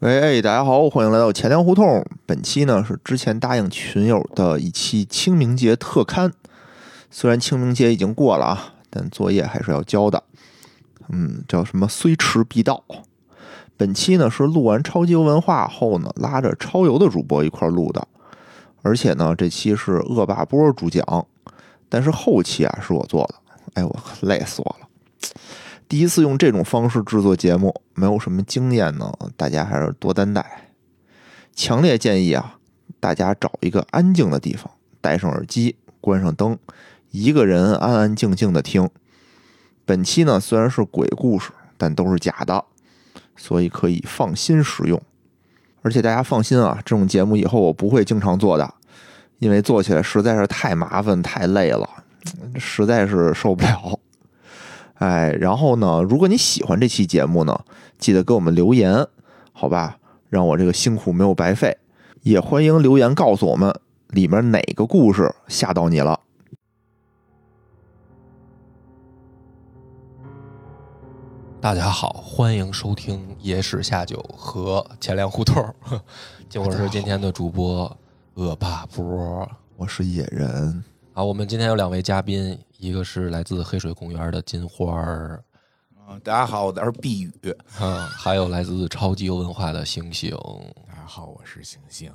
喂，哎，大家好，欢迎来到钱粮胡同。本期呢是之前答应群友的一期清明节特刊。虽然清明节已经过了啊，但作业还是要交的。嗯，叫什么？虽迟必到。本期呢是录完超级游文化后呢，拉着超游的主播一块录的。而且呢，这期是恶霸波主讲，但是后期啊是我做的。哎，我累死我了。第一次用这种方式制作节目，没有什么经验呢，大家还是多担待。强烈建议啊，大家找一个安静的地方，戴上耳机，关上灯，一个人安安静静的听。本期呢虽然是鬼故事，但都是假的，所以可以放心使用。而且大家放心啊，这种节目以后我不会经常做的，因为做起来实在是太麻烦、太累了，实在是受不了。哎，然后呢，如果你喜欢这期节目呢，记得给我们留言，好吧，让我这个辛苦没有白费。也欢迎留言告诉我们里面哪个故事吓到你了。大家好，欢迎收听《野史下酒》和钱粮胡同。我是今天的主播恶霸波我是野人啊。我们今天有两位嘉宾，一个是来自黑水公园的金花儿，啊，大家好，我是碧宇。嗯，还有来自超级有文化的星星。大家好，我是星星。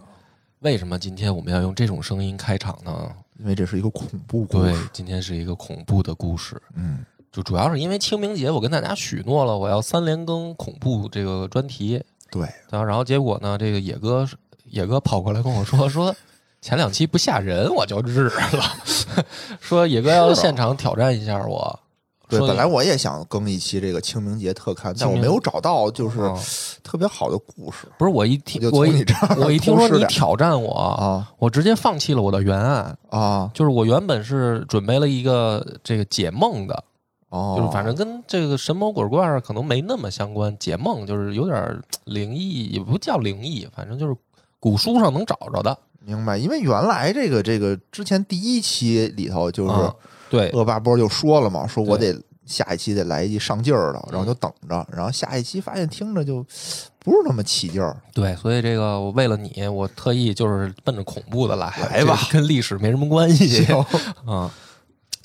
为什么今天我们要用这种声音开场呢？因为这是一个恐怖故对事。，今天是一个恐怖的故事。嗯，就主要是因为清明节，我跟大家许诺了，我要三连更恐怖这个专题。对，然后，然后结果呢，这个野哥野哥跑过来跟我说说，前两期不吓人，我就日了。说野哥要现场挑战一下我。对，说本来我也想更一期这个清明节特刊，但我没有找到就是哦特别好的故事不是我一听我一这儿我一听说你挑战我，啊我直接放弃了我的原案。啊就是我原本是准备了一个这个解梦的，哦，就是反正跟这个神魔鬼怪可能没那么相关。解梦就是有点儿灵异，也不叫灵异，反正就是古书上能找着的。明白，因为原来这个这个之前第一期里头就是啊对，恶霸波就说了嘛，说我得下一期得来一上劲儿的，然后就等着，然后下一期发现听着就 不是那么起劲儿。对，所以这个我为了你，我特意就是奔着恐怖的来，来吧跟历史没什么关系 行 啊。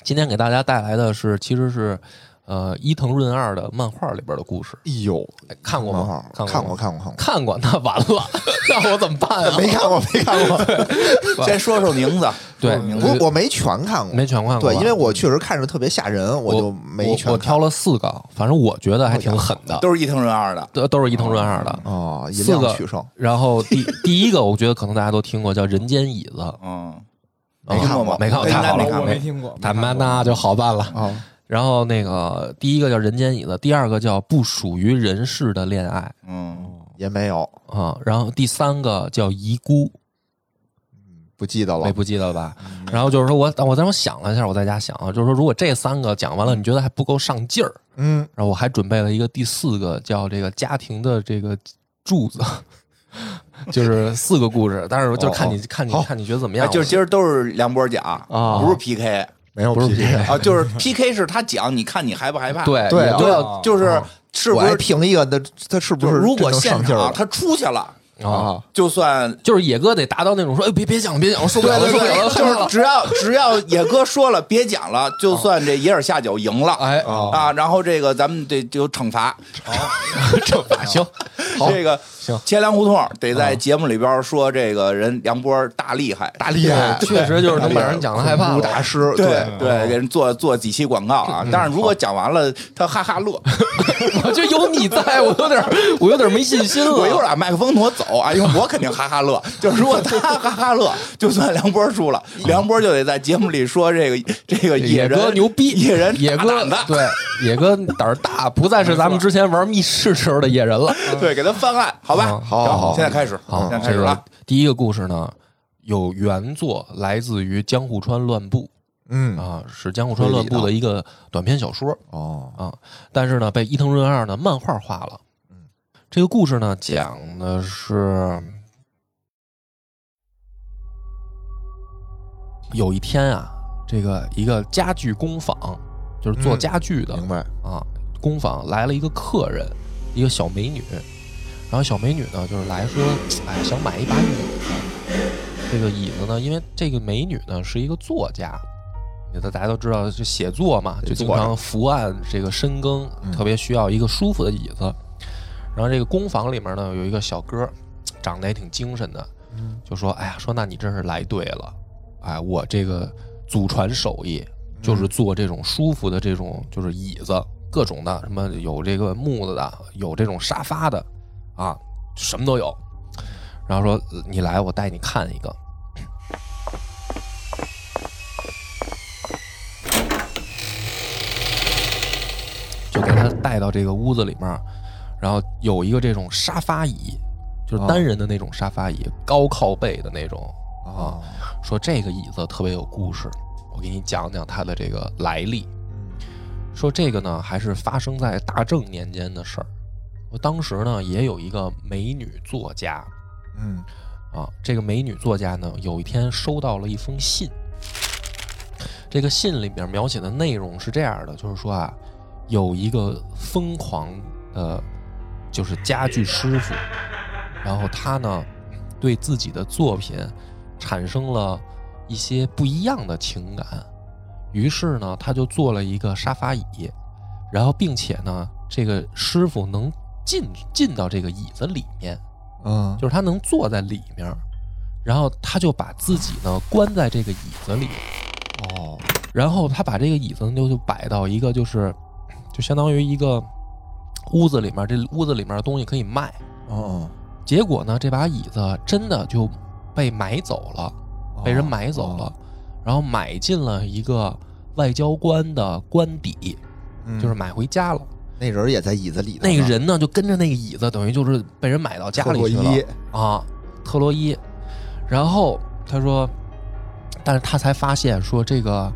今天给大家带来的是，其实是呃伊藤润二的漫画里边的故事，哎呦，哎看过吗？看看过，过看过，看过，看过，那完了，那我怎么办啊？没看过，没看过。先说说名字，对说说名字，我没全看过，没全看过，对，因为我确实看着特别吓人，我就没全看我我挑了四个，反正我觉得还挺狠的，都是伊藤润二的。都都是伊藤润二的。哦，以四个量取胜，然后第第一个，我觉得可能大家都听过，叫《人间椅子》，嗯，没看过没看过，应太好了，没看过我没听过，他妈那就好办了。啊，然后那个第一个叫《人间椅子》，第二个叫《不属于人世的恋爱嗯，也没有，》啊，然后第三个叫《遗孤》，不记得了没。不记得了吧？然后就是说我我当时想了一下，我在家想啊，就是说如果这三个讲完了，你觉得还不够上劲儿，嗯，然后我还准备了一个第四个叫这个家庭的这个柱子。就是四个故事，但是就看你看你好看你觉得怎么哎，样？就是今儿都是梁波讲啊不是 PK 没有 PK，啊，就是 PK 是他讲，你看你害不害怕？对对啊也都要对，就是是不是？评一个，的他是不是如果现场他出去了，啊，啊？就算就是野哥得达到那种说，哎，别别讲了，别讲了，受不了了，受不了了。就是只要只要野哥说了别讲了，就算这野尔下酒赢了。哎，啊啊，然后这个咱们得就惩罚，惩罚 行，这个行。千粮胡同得在节目里边说这个人梁波大厉害，大厉害，确实就是能把人讲的害怕。大师，对对，给人做做几期广告啊。但是如果讲完了，他哈哈乐，我就有你在，我有点，我有点没信心了。我一会儿把麦克风挪走啊，因为我肯定哈哈乐。就是如果他哈哈乐，就算梁波输了，梁波就得在节目里说这个这个野人哥牛逼，野人野哥大胆的，对，野哥胆儿大，不再是咱们之前玩密室时候的野人了。对，给他翻案，好吧？嗯好好好现在开始，好，现在开始了。第一个故事呢，有原作来自于江户川乱步嗯，啊，是江户川乱步的一个短篇小说。哦，啊，但是呢，被伊藤润二呢漫画化了。这个故事呢，讲的是有一天啊，这个一个家具工坊，就是做嗯家具的、明白，啊，工坊来了一个客人，一个小美女。然后小美女呢，就是来说，哎，想买一把椅子。这个椅子呢，因为这个美女呢是一个作家，你大家都知道，就写作嘛，就经常伏案这个深耕，特别需要一个舒服的椅子。然后这个工坊里面呢有一个小哥，长得也挺精神的，就说：“哎呀，说那你真是来对了，哎，我这个祖传手艺就是做这种舒服的这种就是椅子，各种的，什么有这个木子的，有这种沙发的，啊，什么都有。”然后说：“你来，我带你看一个。”就给他带到这个屋子里面，然后有一个这种沙发椅，就是单人的那种沙发椅，高靠背的那种啊。说这个椅子特别有故事，我给你讲讲它的这个来历。说这个呢，还是发生在大正年间的事儿。我当时呢，也有一个美女作家。嗯，啊，这个美女作家呢，有一天收到了一封信。这个信里边描写的内容是这样的，就是说啊，有一个疯狂的，就是家具师傅，然后他呢，对自己的作品产生了一些不一样的情感，于是呢，他就做了一个沙发椅，然后并且呢，这个师傅能进进到这个椅子里面。嗯，就是他能坐在里面，然后他就把自己呢关在这个椅子里，哦，然后他把这个椅子就就摆到一个就是就相当于一个屋子里面，这屋子里面的东西可以卖，哦，结果呢这把椅子真的就被买走了，被人买走了，然后买进了一个外交官的官邸，就是买回家了。那人也在椅子里，那个人呢就跟着那个椅子，等于就是被人买到家里去了。啊，特洛伊。然后他说，但是他才发现说，这个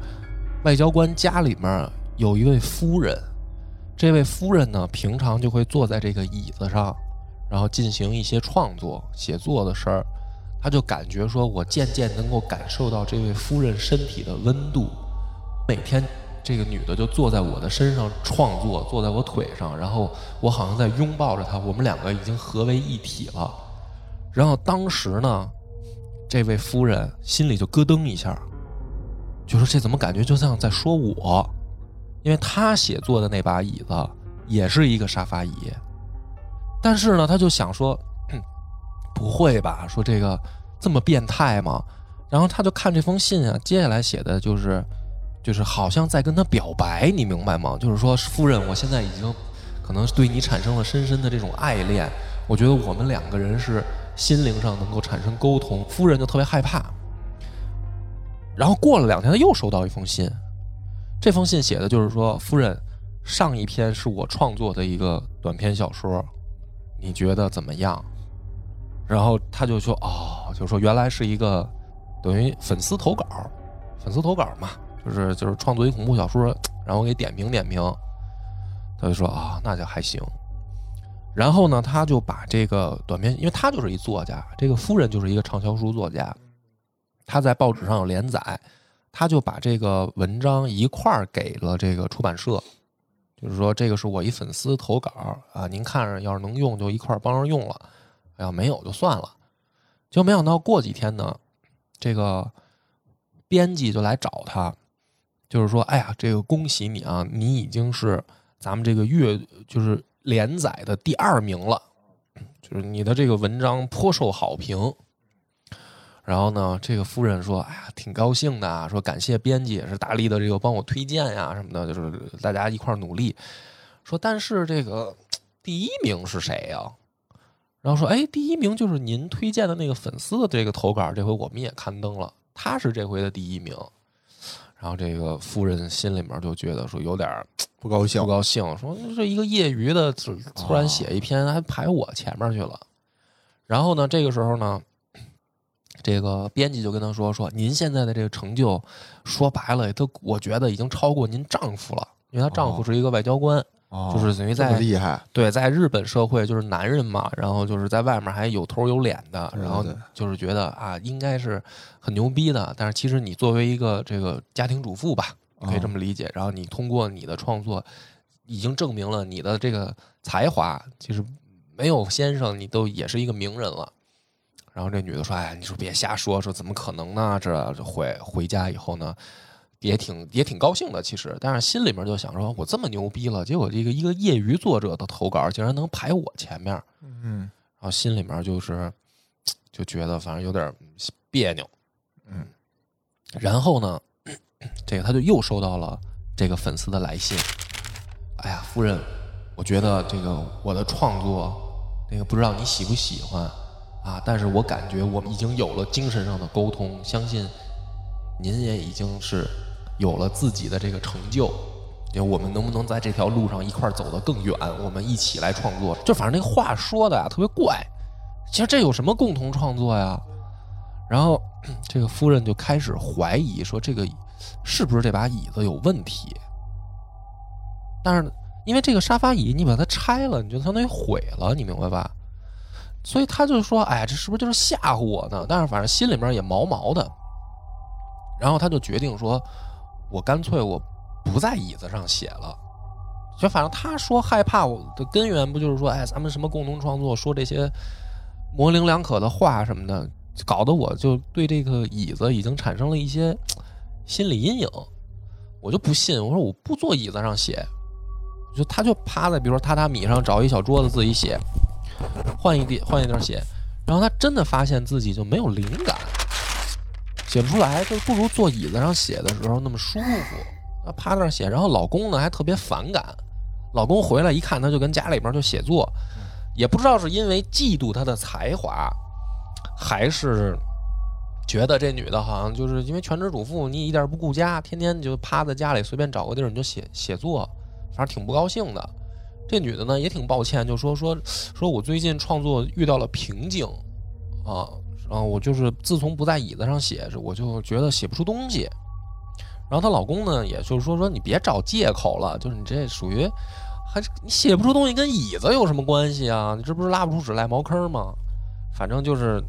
外交官家里面有一位夫人，这位夫人呢平常就会坐在这个椅子上，然后进行一些创作、写作的事儿。他就感觉说，我渐渐能够感受到这位夫人身体的温度，每天。这个女的就坐在我的身上创作，坐在我腿上，然后我好像在拥抱着她，我们两个已经合为一体了。然后当时呢，这位夫人心里就咯噔一下，就说：“这怎么感觉就像在说我？”因为他写作的那把椅子也是一个沙发椅，但是呢，他就想说：“ 不会吧？说这个这么变态吗？”然后他就看这封信啊，接下来写的就是。就是好像在跟他表白，你明白吗？就是说，夫人，我现在已经可能对你产生了深深的这种爱恋。我觉得我们两个人是心灵上能够产生沟通。夫人就特别害怕。然后过了两天，他又收到一封信，这封信写的就是说，夫人，上一篇是我创作的一个短篇小说，你觉得怎么样？然后他就说，哦，就说原来是一个等于粉丝投稿，粉丝投稿嘛。就是就是创作一恐怖小说，然后给点评点评，他就说啊，那就还行。然后呢，他就把这个短篇，因为他就是一作家，这个夫人就是一个畅销书作家，他在报纸上有连载，他就把这个文章一块儿给了这个出版社，就是说这个是我一粉丝投稿啊，您看着要是能用就一块儿帮着用了，要没有就算了。就没想到过几天呢，这个编辑就来找他。就是说，哎呀，这个恭喜你啊，你已经是咱们这个月就是连载的第二名了，就是你的这个文章颇受好评。然后呢，这个夫人说，哎呀，挺高兴的，说感谢编辑也是大力的这个帮我推荐呀什么的，就是大家一块努力。说但是这个第一名是谁呀？然后说，哎，第一名就是您推荐的那个粉丝的这个投稿，这回我们也刊登了，他是这回的第一名。然后这个夫人心里面就觉得说有点 不高兴，不高兴，说这一个业余的突然写一篇还排我前面去了。然后呢，这个时候呢，这个编辑就跟他说说，您现在的这个成就，说白了，都我觉得已经超过您丈夫了，因为她丈夫是一个外交官。就是等于在厉害，对，在日本社会就是男人嘛，然后就是在外面还有头有脸的，然后就是觉得啊，应该是很牛逼的。但是其实你作为一个这个家庭主妇吧，可以这么理解。然后你通过你的创作，已经证明了你的这个才华其实没有先生，你都也是一个名人了。然后这女的说：“哎，你说别瞎说，说怎么可能呢？这回回家以后呢，也挺也挺高兴的，其实，但是心里面就想说，我这么牛逼了，结果这个一个业余作者的投稿竟然能排我前面，嗯，然后心里面就是就觉得反正有点别扭，嗯。然后呢，这个他就又收到了这个粉丝的来信。哎呀，夫人，我觉得这个我的创作，那个不知道你喜不喜欢。”啊！但是我感觉我们已经有了精神上的沟通，相信您也已经是有了自己的这个成就。就我们能不能在这条路上一块走得更远？我们一起来创作。就反正那话说的呀，特别怪。其实这有什么共同创作呀？然后 这个夫人就开始怀疑说，这个是不是这把椅子有问题？但是因为这个沙发椅，你把它拆了，你就相当于毁了，你明白吧？所以他就说：“哎，这是不是就是吓唬我呢？”但是反正心里面也毛毛的。然后他就决定说：“我干脆我不在椅子上写了。”就反正他说害怕我的根源不就是说：“哎，咱们什么共同创作，说这些模棱两可的话什么的，搞得我就对这个椅子已经产生了一些心理阴影。”我就不信，我说我不坐椅子上写，就他就趴在比如说榻榻米上找一小桌子自己写。换一地，换一地写，然后他真的发现自己就没有灵感，写不出来，就不如坐椅子上写的时候那么舒服。他趴那儿写，然后老公呢还特别反感。老公回来一看，他就跟家里边就写作，也不知道是因为嫉妒他的才华，还是觉得这女的好像就是因为全职主妇，你一点不顾家，天天就趴在家里随便找个地儿你就写写作，反正挺不高兴的。这女的呢也挺抱歉，就说说说我最近创作遇到了瓶颈，啊，然后我就是自从不在椅子上写，我就觉得写不出东西。然后她老公呢，也就是说说你别找借口了，就是你这属于还你写不出东西跟椅子有什么关系啊？你这不是拉不出屎赖茅坑吗？反正就是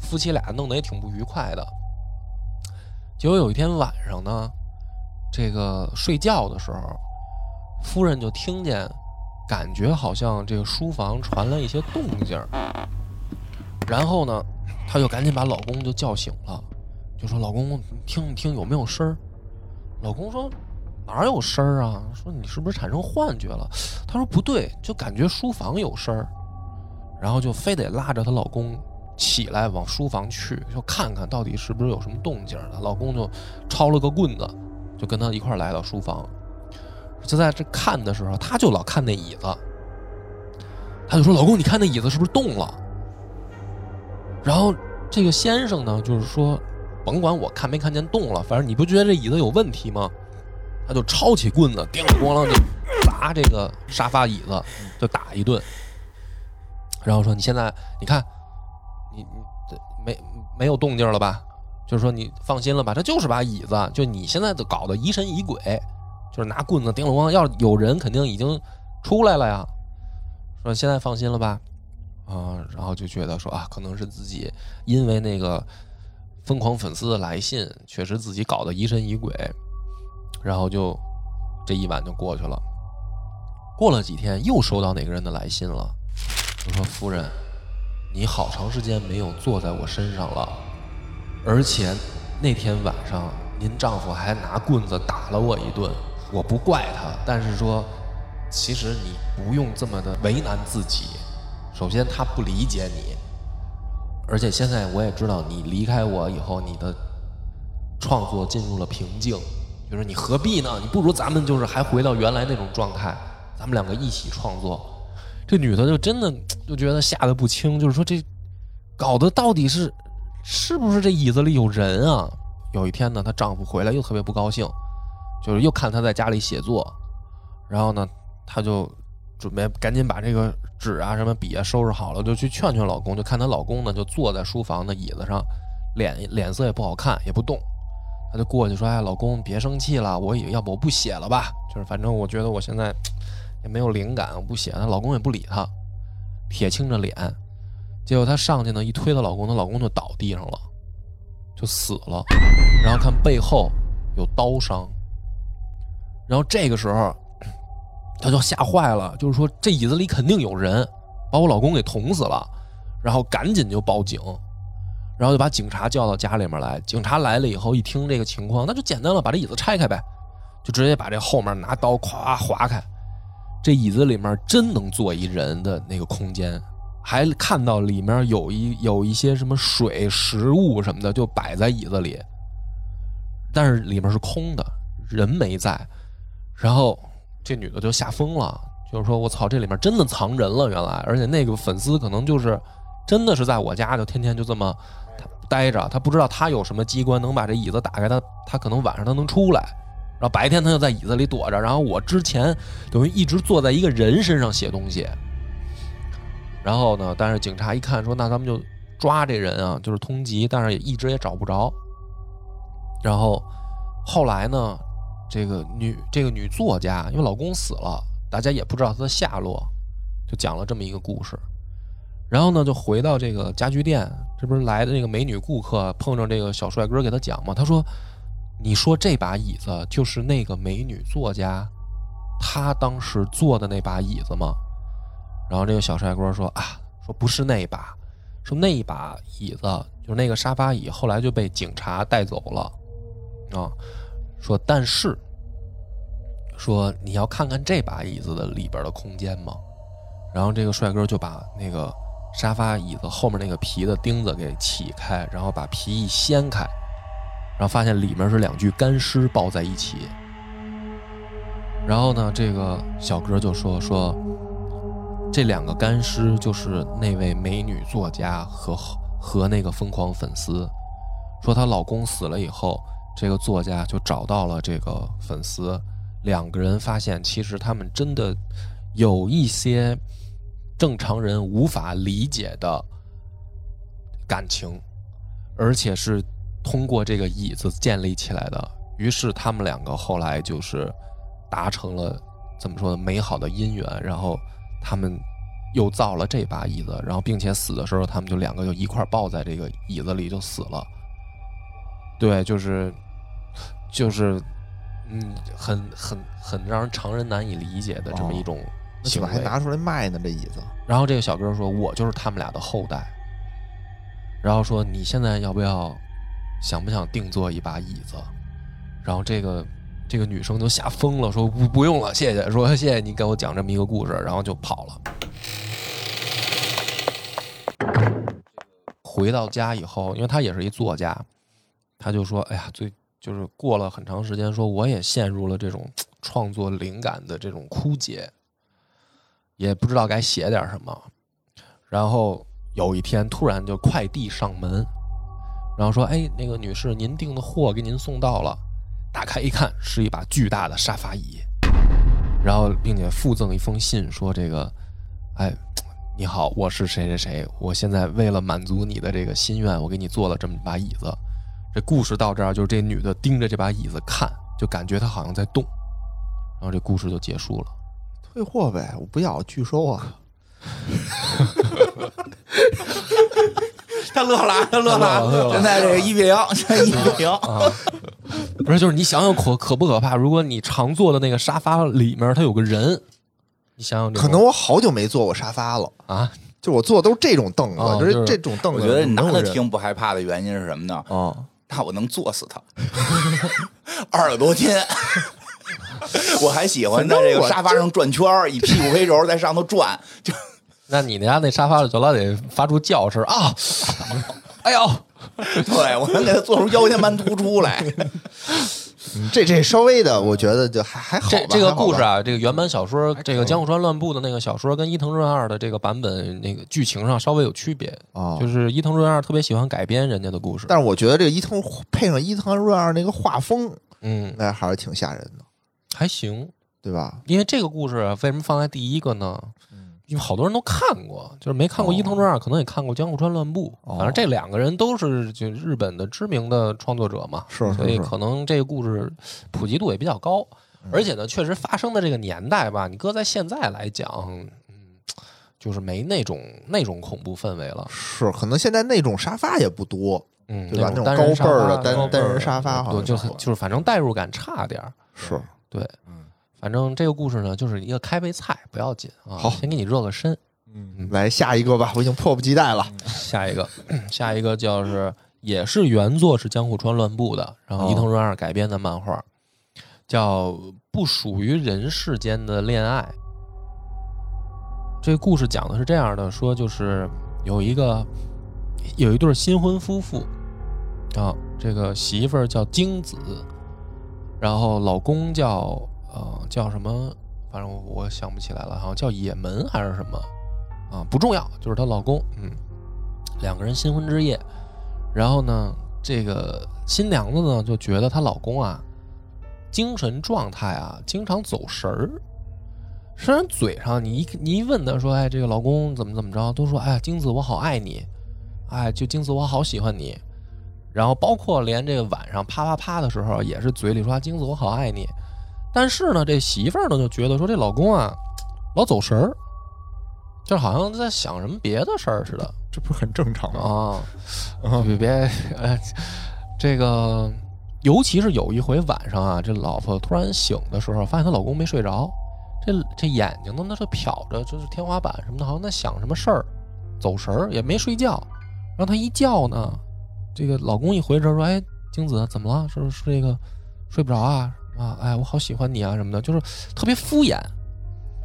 夫妻俩弄得也挺不愉快的。结果有一天晚上呢，这个睡觉的时候，夫人就听见。感觉好像这个书房传来一些动静儿，然后呢，她就赶紧把老公就叫醒了，就说：“老公，听一听有没有声儿？”老公说：“哪有声儿啊？说你是不是产生幻觉了？”她说：“不对，就感觉书房有声儿。”然后就非得拉着她老公起来往书房去，就看看到底是不是有什么动静儿。老公就抄了个棍子，就跟她一块儿来到书房。就在这看的时候，他就老看那椅子，他就说：“老公，你看那椅子是不是动了？”然后这个先生呢，就是说：“甭管我看没看见动了，反正你不觉得这椅子有问题吗？”他就抄起棍子，叮咣啷就砸这个沙发椅子，就打一顿。然后说：“你现在你看，你你没没有动静了吧？就是说你放心了吧？这就是把椅子，就你现在都搞得疑神疑鬼。”就是拿棍子叮了咣，要有人肯定已经出来了呀。说现在放心了吧，啊，然后就觉得说啊，可能是自己因为那个疯狂粉丝的来信，确实自己搞得疑神疑鬼，然后就这一晚就过去了。过了几天，又收到哪个人的来信了，就说夫人，你好长时间没有坐在我身上了，而且那天晚上您丈夫还拿棍子打了我一顿。我不怪他，但是说，其实你不用这么的为难自己。首先，他不理解你，而且现在我也知道，你离开我以后，你的创作进入了瓶颈。就是你何必呢？你不如咱们就是还回到原来那种状态，咱们两个一起创作。这女的就真的就觉得吓得不轻，就是说这搞得到底是是不是这椅子里有人啊？有一天呢，她丈夫回来又特别不高兴。就是又看她在家里写作，然后呢，她就准备赶紧把这个纸啊、什么笔啊收拾好了，就去劝劝老公。就看她老公呢，就坐在书房的椅子上，脸脸色也不好看，也不动。她就过去说：“哎，老公，别生气了，我也要不我不写了吧？就是反正我觉得我现在也没有灵感，我不写。”她老公也不理她，铁青着脸。结果她上去呢，一推她老公，她老公就倒地上了，就死了。然后看背后有刀伤。然后这个时候，他就吓坏了，就是说这椅子里肯定有人，把我老公给捅死了，然后赶紧就报警，然后就把警察叫到家里面来。警察来了以后，一听这个情况，那就简单了，把这椅子拆开呗，就直接把这后面拿刀咵划开。这椅子里面真能坐一人的那个空间，还看到里面有一有一些什么水、食物什么的，就摆在椅子里，但是里面是空的，人没在。然后这女的就吓疯了，就是说我操，这里面真的藏人了，原来，而且那个粉丝可能就是真的是在我家，就天天就这么待着，他不知道他有什么机关能把这椅子打开，他他可能晚上他能出来。然后白天他就在椅子里躲着，然后我之前等于一直坐在一个人身上写东西。然后呢，但是警察一看说：“那咱们就抓这人啊，就是通缉。”但是也一直也找不着。然后后来呢，这个女这个女作家因为老公死了，大家也不知道她的下落，就讲了这么一个故事。然后呢，就回到这个家具店，这不是来的那个美女顾客碰上这个小帅哥给他讲嘛？他说。你说这把椅子就是那个美女作家，她当时坐的那把椅子吗？然后这个小帅哥说啊，说不是那一把，说那一把椅子就是那个沙发椅，后来就被警察带走了啊。说但是，说你要看看这把椅子的里边的空间吗？然后这个帅哥就把那个沙发椅子后面那个皮的钉子给起开，然后把皮一掀开。然后发现里面是两具干尸抱在一起，然后呢，这个小哥就说说，这两个干尸就是那位美女作家和和那个疯狂粉丝，说她老公死了以后，这个作家就找到了这个粉丝，两个人发现其实他们真的有一些正常人无法理解的感情，而且是。通过这个椅子建立起来的，于是他们两个后来就是达成了怎么说呢美好的姻缘，然后他们又造了这把椅子，然后并且死的时候他们就两个就一块抱在这个椅子里就死了。对，就是就是嗯，很很很让人常人难以理解的这么一种行为，还拿出来卖呢这椅子。然后这个小哥说：“我就是他们俩的后代。”然后说：“你现在要不要？”想不想定做一把椅子？然后这个这个女生就吓疯了，说不不用了，谢谢，说谢谢你给我讲这么一个故事，然后就跑了。回到家以后，因为他也是一作家，他就说：“哎呀，最就是过了很长时间，说我也陷入了这种创作灵感的这种枯竭，也不知道该写点什么。然后有一天，突然就快递上门。”然后说：“哎，那个女士，您订的货给您送到了。打开一看，是一把巨大的沙发椅。然后，并且附赠一封信，说这个，哎，你好，我是谁谁谁，我现在为了满足你的这个心愿，我给你做了这么一把椅子。这故事到这儿，就是这女的盯着这把椅子看，就感觉她好像在动。然后这故事就结束了。退货呗，我不要，拒收啊。”他乐了，他乐了。现在这个一比零，现在一比零。不是，就是你想想可可不可怕？如果你常坐的那个沙发里面，它有个人，你想想，可能我好久没坐过沙发了啊！就我坐的都是这种凳子，就是这种凳子。我觉得你男的听不害怕的原因是什么呢？哦，那我能坐死他，二十多斤。我还喜欢在这个沙发上转圈以屁股为轴在上头转，就。那你家那沙发就老得发出叫声啊！哎呦，对我能给他做出腰间盘突出来。这这稍微的，我觉得就还还好。这这个故事啊，这个原版小说，这个江户川乱步的那个小说，跟伊藤润二的这个版本那个剧情上稍微有区别啊。就是伊藤润二特别喜欢改编人家的故事，但是我觉得这个伊藤配上伊藤润二那个画风，嗯，那还是挺吓人的，还行，对吧？因为这个故事为什么放在第一个呢？因为好多人都看过，就是没看过伊藤润二，可能也看过江户川乱步。反正这两个人都是就日本的知名的创作者嘛，是，所以可能这个故事普及度也比较高。而且呢，确实发生的这个年代吧，你搁在现在来讲，嗯，就是没那种那种恐怖氛围了。是，可能现在那种沙发也不多，嗯，对吧？那种高背儿的单单人沙发，好像就就是反正代入感差点儿。是对。反正这个故事呢，就是一个开胃菜，不要紧啊。好，先给你热个身。嗯，来下一个吧，我已经迫不及待了。下一个，下一个叫是也是原作是江户川乱步的，然后伊藤润二改编的漫画，叫《不属于人世间的恋爱》。这个故事讲的是这样的：说就是有一个有一对新婚夫妇啊，这个媳妇儿叫京子，然后老公叫呃叫什么？反正我想不起来了，好像叫野门还是什么。啊，不重要，就是她老公，嗯，两个人新婚之夜，然后呢，这个新娘子呢就觉得她老公啊，精神状态啊经常走神儿，虽然嘴上你一你一问她说，哎，这个老公怎么怎么着，都说，哎，金子我好爱你，哎，就金子我好喜欢你，然后包括连这个晚上啪啪啪的时候，也是嘴里说金子我好爱你，但是呢，这媳妇儿呢就觉得说这老公啊老走神儿。就好像在想什么别的事儿似的，这不是很正常吗？啊，别别，呃，这个，尤其是有一回晚上啊，这老婆突然醒的时候，发现她老公没睡着，这这眼睛呢，那是瞟着就是天花板什么的，好像在想什么事儿，走神儿也没睡觉。然后她一叫呢，这个老公一回神说：“哎，精子怎么了？是不是这个睡不着啊？啊，哎，我好喜欢你啊什么的，就是特别敷衍。”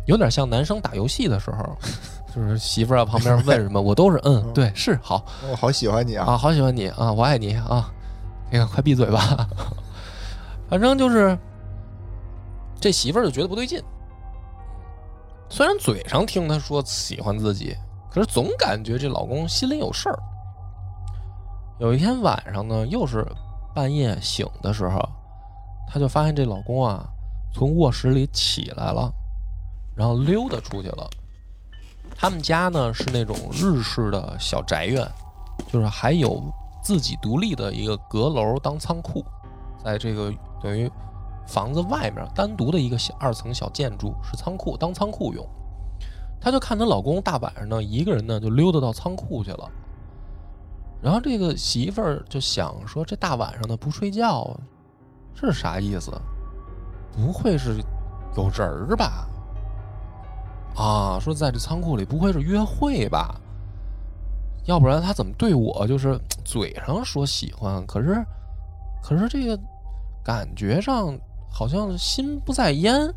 有点像男生打游戏的时候，就是媳妇儿啊旁边问什么，我都是嗯，对，是好，我好喜欢你啊，啊，好喜欢你啊，我爱你啊，那个快闭嘴吧，反正就是这媳妇儿就觉得不对劲，虽然嘴上听他说喜欢自己，可是总感觉这老公心里有事儿。有一天晚上呢，又是半夜醒的时候，她就发现这老公啊从卧室里起来了。然后溜达出去了。他们家呢是那种日式的小宅院，就是还有自己独立的一个阁楼当仓库，在这个等于房子外面单独的一个小二层小建筑是仓库，当仓库用。她就看她老公大晚上呢一个人呢就溜达到仓库去了。然后这个媳妇儿就想说：这大晚上的不睡觉，这是啥意思？不会是有人儿吧？啊，说在这仓库里不会是约会吧？要不然他怎么对我就是嘴上说喜欢，可是可是这个感觉上好像心不在焉，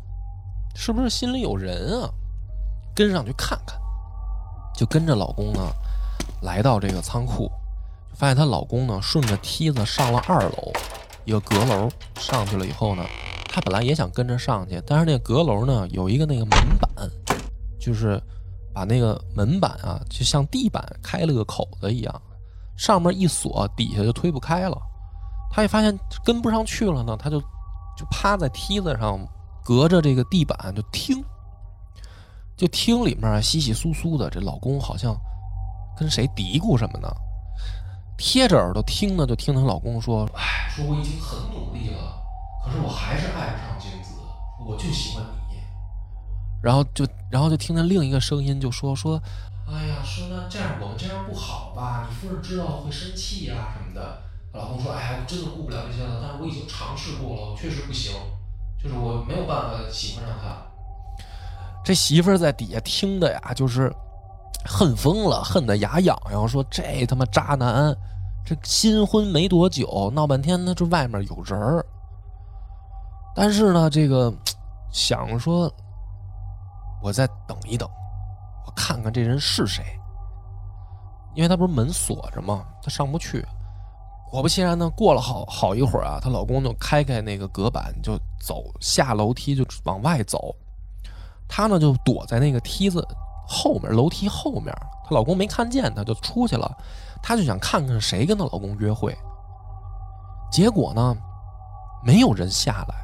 是不是心里有人啊？跟上去看看，就跟着老公呢来到这个仓库，发现她老公呢顺着梯子上了二楼一个阁楼上去了以后呢，她本来也想跟着上去，但是那个阁楼呢有一个那个门板。就是把那个门板啊，就像地板开了个口子一样，上面一锁，底下就推不开了。他一发现跟不上去了呢，他就就趴在梯子上，隔着这个地板就听，就听里面稀稀疏疏的，这老公好像跟谁嘀咕什么呢？贴着耳朵听呢，就听她老公说：“哎，说我已经很努力了，可是我还是爱不上金子，我就喜欢你。”然后就，然后就听见另一个声音就说说，哎呀，说那这样我们这样不好吧？你夫人知道会生气呀什么的。老公说，哎呀，我真的顾不了这些了，但是我已经尝试过了，确实不行，就是我没有办法喜欢上他。这媳妇儿在底下听的呀，就是恨疯了，恨得牙痒痒，说这他妈渣男，这新婚没多久，闹半天呢，这外面有人儿。但是呢，这个想说。我再等一等，我看看这人是谁。因为他不是门锁着吗？他上不去。果不其然呢，过了好好一会儿啊，她老公就开开那个隔板，就走下楼梯就往外走。她呢就躲在那个梯子后面，楼梯后面。她老公没看见，她就出去了。她就想看看谁跟她老公约会。结果呢，没有人下来。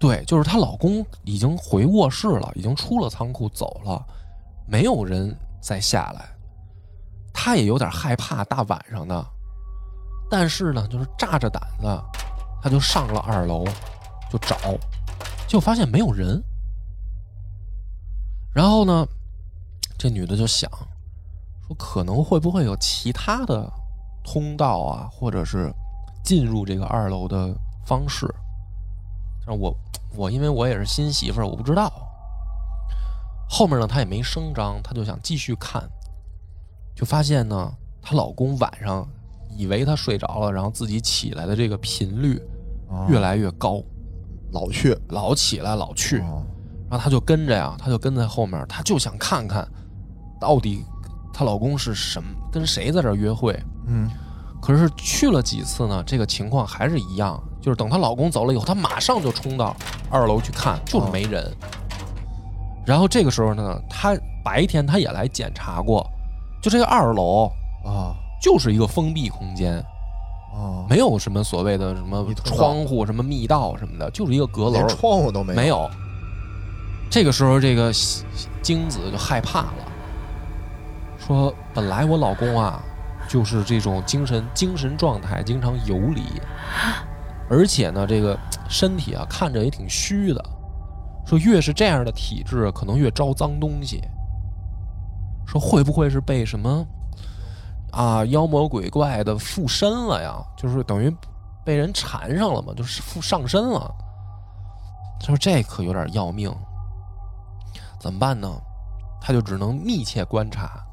对，就是她老公已经回卧室了，已经出了仓库走了，没有人再下来。她也有点害怕大晚上的，但是呢，就是炸着胆子，她就上了二楼，就找，就发现没有人。然后呢，这女的就想说，可能会不会有其他的通道啊，或者是进入这个二楼的方式？但我。我因为我也是新媳妇儿，我不知道。后面呢，她也没声张，她就想继续看，就发现呢，她老公晚上以为她睡着了，然后自己起来的这个频率越来越高，老去，老起来，老去，然后她就跟着呀，她就跟在后面，她就想看看到底她老公是什么跟谁在这约会，嗯。可是去了几次呢？这个情况还是一样，就是等她老公走了以后，她马上就冲到二楼去看，就是没人。然后这个时候呢，她白天她也来检查过，就这个二楼啊，就是一个封闭空间，啊，没有什么所谓的什么窗户、什么密道什么的，就是一个阁楼，连窗户都没有。没有。这个时候，这个精子就害怕了，说：“本来我老公啊。”就是这种精神精神状态经常游离，而且呢，这个身体啊看着也挺虚的。说越是这样的体质，可能越招脏东西。说会不会是被什么啊妖魔鬼怪的附身了呀？就是等于被人缠上了嘛，就是附上身了。他说这可有点要命，怎么办呢？他就只能密切观察。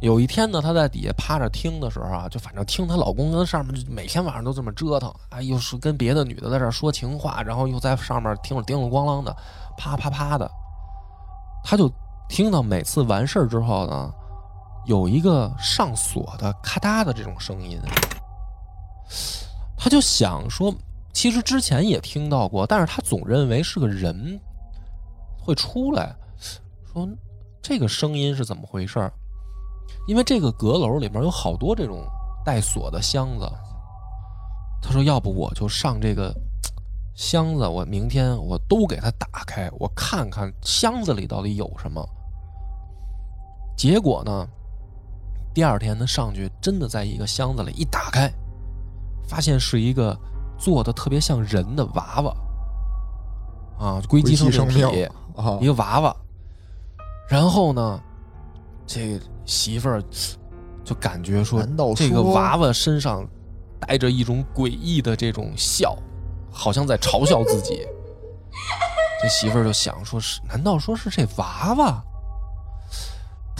有一天呢，她在底下趴着听的时候啊，就反正听她老公跟上面就每天晚上都这么折腾，哎，又是跟别的女的在这说情话，然后又在上面听着叮铃咣啷的，啪啪啪的，她就听到每次完事儿之后呢，有一个上锁的咔嗒的这种声音，她就想说，其实之前也听到过，但是她总认为是个人会出来，说这个声音是怎么回事？因为这个阁楼里面有好多这种带锁的箱子，他说：“要不我就上这个箱子，我明天我都给它打开，我看看箱子里到底有什么。”结果呢，第二天他上去，真的在一个箱子里一打开，发现是一个做的特别像人的娃娃，啊，硅基生命体，一个娃娃。然后呢，这。媳妇儿就感觉说，这个娃娃身上带着一种诡异的这种笑，好像在嘲笑自己。这媳妇儿就想说：是难道说是这娃娃？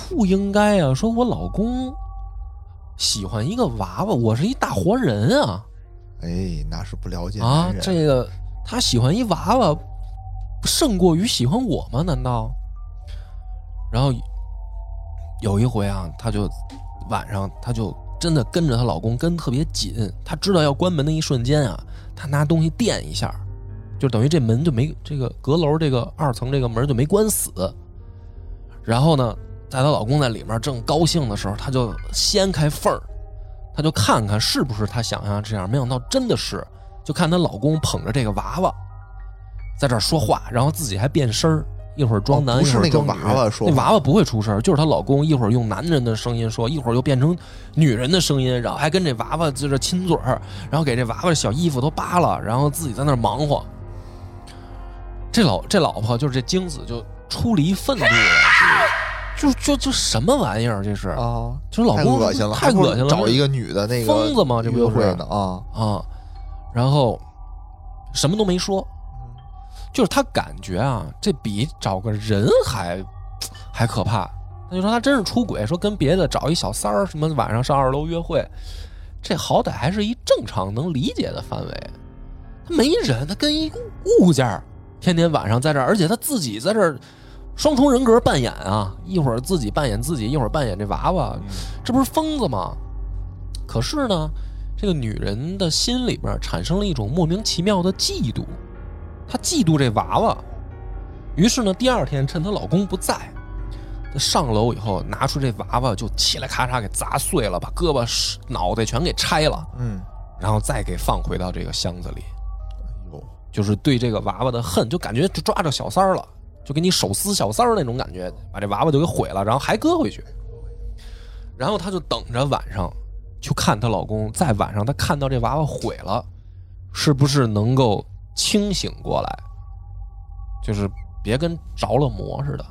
不应该啊！说我老公喜欢一个娃娃，我是一大活人啊！哎，那是不了解啊！这个他喜欢一娃娃，胜过于喜欢我吗？难道？然后。有一回啊，她就晚上，她就真的跟着她老公跟特别紧。她知道要关门的一瞬间啊，她拿东西垫一下，就等于这门就没这个阁楼这个二层这个门就没关死。然后呢，在她老公在里面正高兴的时候，她就掀开缝儿，她就看看是不是她想象这样。没想到真的是，就看她老公捧着这个娃娃在这说话，然后自己还变身儿。一会儿装男，不是那个娃娃说，那娃娃不会出声，就是她老公一会儿用男人的声音说，一会儿又变成女人的声音，然后还跟这娃娃就是亲嘴儿，然后给这娃娃小衣服都扒了，然后自己在那忙活。这老这老婆就是这精子就出离愤怒了，就就就什么玩意儿这是啊？就是老公恶心了，太恶心了，找一个女的那个疯子吗？这不就是啊啊？然后什么都没说。就是他感觉啊，这比找个人还 还可怕。那就说他真是出轨，说跟别的找一小三儿，什么晚上上二楼约会，这好歹还是一正常能理解的范围。他没人，他跟一物件天天晚上在这儿，而且他自己在这儿双重人格扮演啊，一会儿自己扮演自己，一会儿扮演这娃娃，这不是疯子吗？可是呢，这个女人的心里边产生了一种莫名其妙的嫉妒。她嫉妒这娃娃，于是呢，第二天趁她老公不在，她上楼以后拿出这娃娃就起来咔嚓给砸碎了，把胳膊、脑袋全给拆了，嗯，然后再给放回到这个箱子里。哎呦，就是对这个娃娃的恨，就感觉就抓着小三儿了，就给你手撕小三儿那种感觉，把这娃娃就给毁了，然后还搁回去。然后她就等着晚上去看她老公，在晚上她看到这娃娃毁了，是不是能够？清醒过来，就是别跟着了魔似的。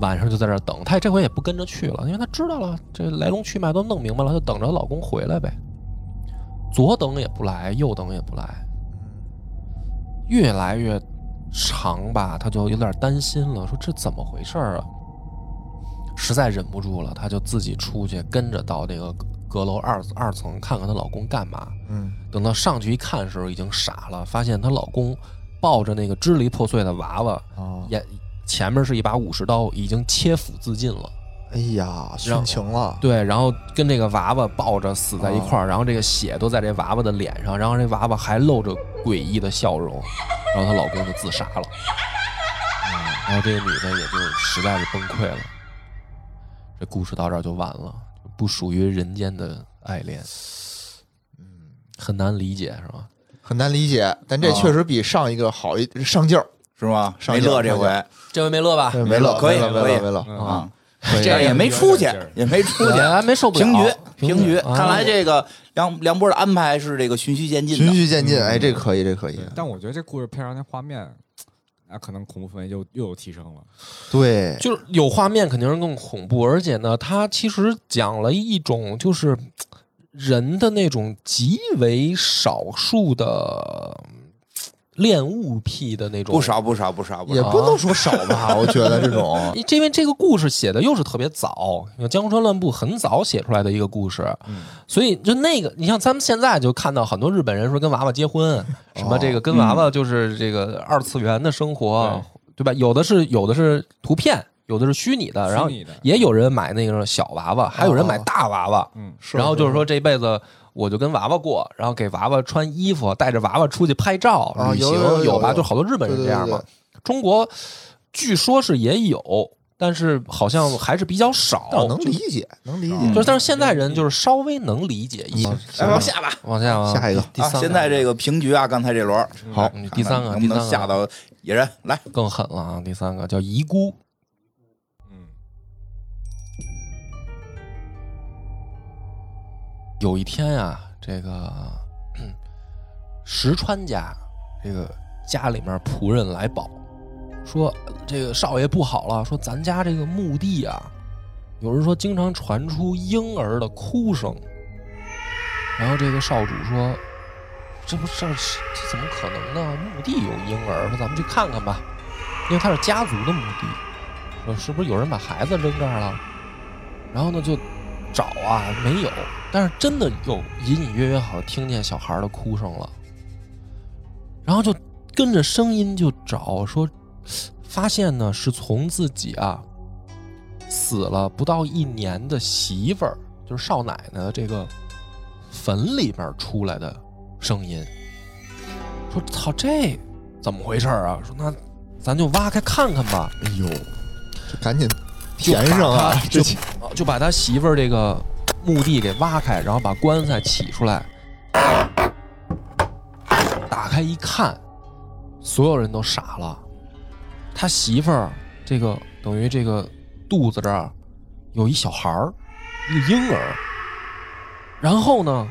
晚上就在这等，她这回也不跟着去了，因为她知道了这来龙去脉都弄明白了，就等着老公回来呗。左等也不来，右等也不来，越来越长。长吧，他就有点担心了，说这怎么回事啊？实在忍不住了，他就自己出去跟着到那个阁楼二二层看看她老公干嘛。嗯，等到上去一看的时候，已经傻了，发现她老公抱着那个支离破碎的娃娃，眼前面是一把武士刀，已经切腹自尽了。哎呀，殉情了。对，然后跟这个娃娃抱着死在一块儿，然后这个血都在这娃娃的脸上，然后这娃娃还露着诡异的笑容，然后她老公就自杀了。然后这个女的也就实在是崩溃了。这故事到这儿就完了，不属于人间的爱恋，嗯，很难理解是吧？很难理解，但这确实比上一个好一上劲儿，是吗？没乐这回，这回没乐吧？没乐，可以，可以，没乐啊。这样也没出去，也没出去，还没受不了。平局，平局。看来这个梁梁波的安排是这个循序渐进，循序渐进。哎，这可以，这可以。但我觉得这故事配上那画面，啊，可能恐怖氛围就又有提升了。对，就是有画面肯定是更恐怖，而且呢，它其实讲了一种就是人的那种极为少数的。恋物癖的那种。不少不少不少，也不能说少吧？我觉得这种，因为这个故事写的又是特别早，江户川乱步很早写出来的一个故事，所以就那个，你像咱们现在就看到很多日本人说跟娃娃结婚，什么这个跟娃娃就是这个二次元的生活，对吧？有的是有的是图片，有的是虚拟的，然后也有人买那个小娃娃，还有人买大娃娃，嗯，然后就是说这辈子。我就跟娃娃过，然后给娃娃穿衣服，带着娃娃出去拍照、旅行，有吧？就好多日本人这样嘛。中国据说是也有，但是好像还是比较少。能理解，能理解。就是，但是现在人就是稍微能理解一些。往下吧，往下，下一个。第三，现在这个平局啊，刚才这轮好，第三个能不能下到野人来？更狠了啊！第三个叫遗孤。有一天呀，这个 石川家这个家里面仆人来报，说这个少爷不好了，说咱家这个墓地啊，有人说经常传出婴儿的哭声。然后这个少主说：“这不这这怎么可能呢？墓地有婴儿，说咱们去看看吧，因为他是家族的墓地，说是不是有人把孩子扔这儿了？然后呢就。”找啊，没有，但是真的有隐隐约约好像听见小孩的哭声了，然后就跟着声音就找，说发现呢是从自己啊死了不到一年的媳妇儿，就是少奶奶的这个坟里边出来的声音，说操这怎么回事啊？说那咱就挖开看看吧。哎呦，这赶紧。填上啊，就把他媳妇儿这个墓地给挖开，然后把棺材起出来，打开一看，所有人都傻了。他媳妇儿这个等于这个肚子这儿有一小孩儿，一个婴儿。然后呢，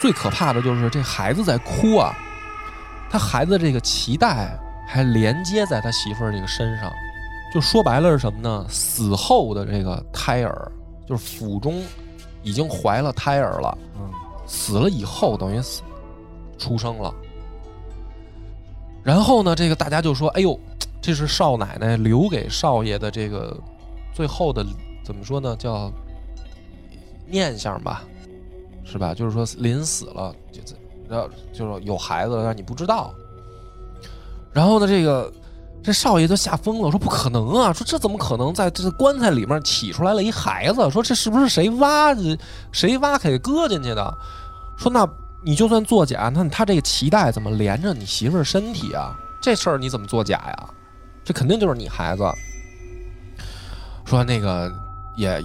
最可怕的就是这孩子在哭啊，他孩子这个脐带还连接在他媳妇儿这个身上。就说白了是什么呢？死后的这个胎儿，就是腹中已经怀了胎儿了。嗯，死了以后等于死出生了。然后呢，这个大家就说：“哎呦，这是少奶奶留给少爷的这个最后的怎么说呢？叫念想吧，是吧？就是说临死了，就要就是有孩子了，但你不知道。然后呢，这个。”这少爷都吓疯了，说不可能啊！说这怎么可能在这棺材里面起出来了一孩子？说这是不是谁挖的？谁挖开给搁进去的？说那你就算作假，那他这个脐带怎么连着你媳妇儿身体啊？这事儿你怎么作假呀？这肯定就是你孩子。说那个也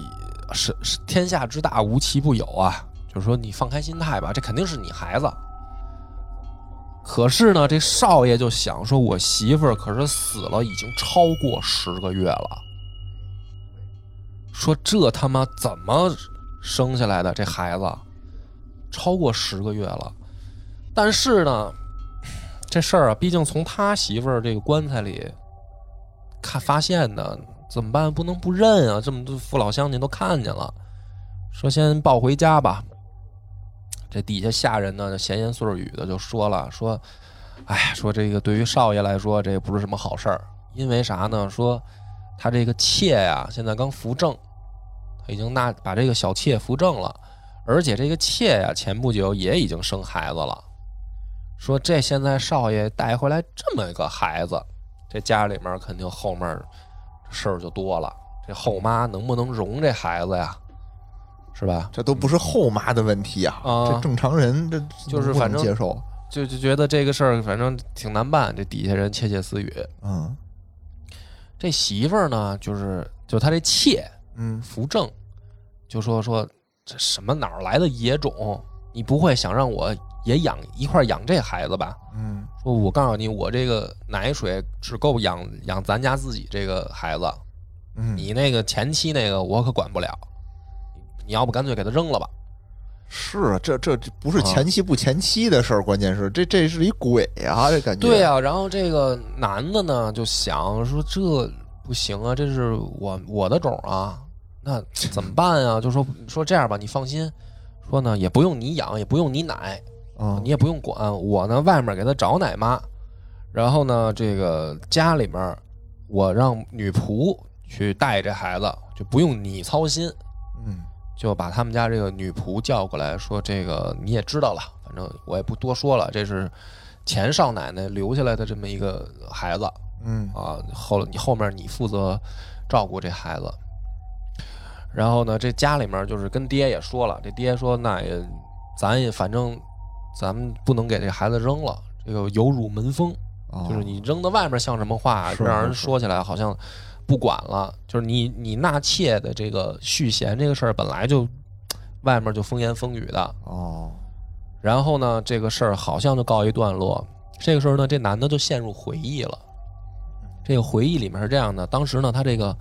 是是天下之大无奇不有啊，就是说你放开心态吧，这肯定是你孩子。可是呢，这少爷就想说，我媳妇儿可是死了，已经超过十个月了。说这他妈怎么生下来的这孩子，超过十个月了。但是呢，这事儿啊，毕竟从他媳妇儿这个棺材里看发现的，怎么办？不能不认啊！这么多父老乡亲都看见了，说先抱回家吧。这底下下人呢，闲言碎语的就说了：“说哎，说这个对于少爷来说，这也不是什么好事儿，因为啥呢？说他这个妾呀，现在刚扶正，他已经纳把这个小妾扶正了，而且这个妾呀，前不久也已经生孩子了。说这现在少爷带回来这么一个孩子，这家里面肯定后面事儿就多了。这后妈能不能容这孩子呀？是吧？这都不是后妈的问题啊，这正常人这就是反正接受。就就觉得这个事儿反正挺难办，这底下人窃窃私语。嗯，这媳妇儿呢，就是就他这妾，嗯，扶正，就说说这什么哪儿来的野种？你不会想让我也养一块养这孩子吧？嗯，说我告诉你，我这个奶水只够养养咱家自己这个孩子，嗯，你那个前妻那个我可管不了，你要不干脆给他扔了吧。是啊，这这这不是前妻不前妻的事儿，关键是这这是一鬼啊，这感觉。对呀，然后这个男的呢就想说这不行啊，这是我我的种啊，那怎么办啊？就说说这样吧，你放心，说呢也不用你养，也不用你奶，啊你也不用管我呢，外面给他找奶妈，然后呢这个家里面我让女仆去带这孩子，就不用你操心，嗯。就把他们家这个女仆叫过来，说：“这个你也知道了，反正我也不多说了。这是前少奶奶留下来的这么一个孩子，嗯啊，后你后面你负责照顾这孩子。然后呢，这家里面就是跟爹也说了，这爹说那也咱也反正咱们不能给这孩子扔了，这个有辱门风，就是你扔到外面像什么话，让人说起来好像。”不管了，就是你你纳妾的这个续弦这个事儿，本来就外面就风言风语的哦。然后呢，这个事儿好像就告一段落。这个时候呢，这男的就陷入回忆了。这个回忆里面是这样的：当时呢，他这个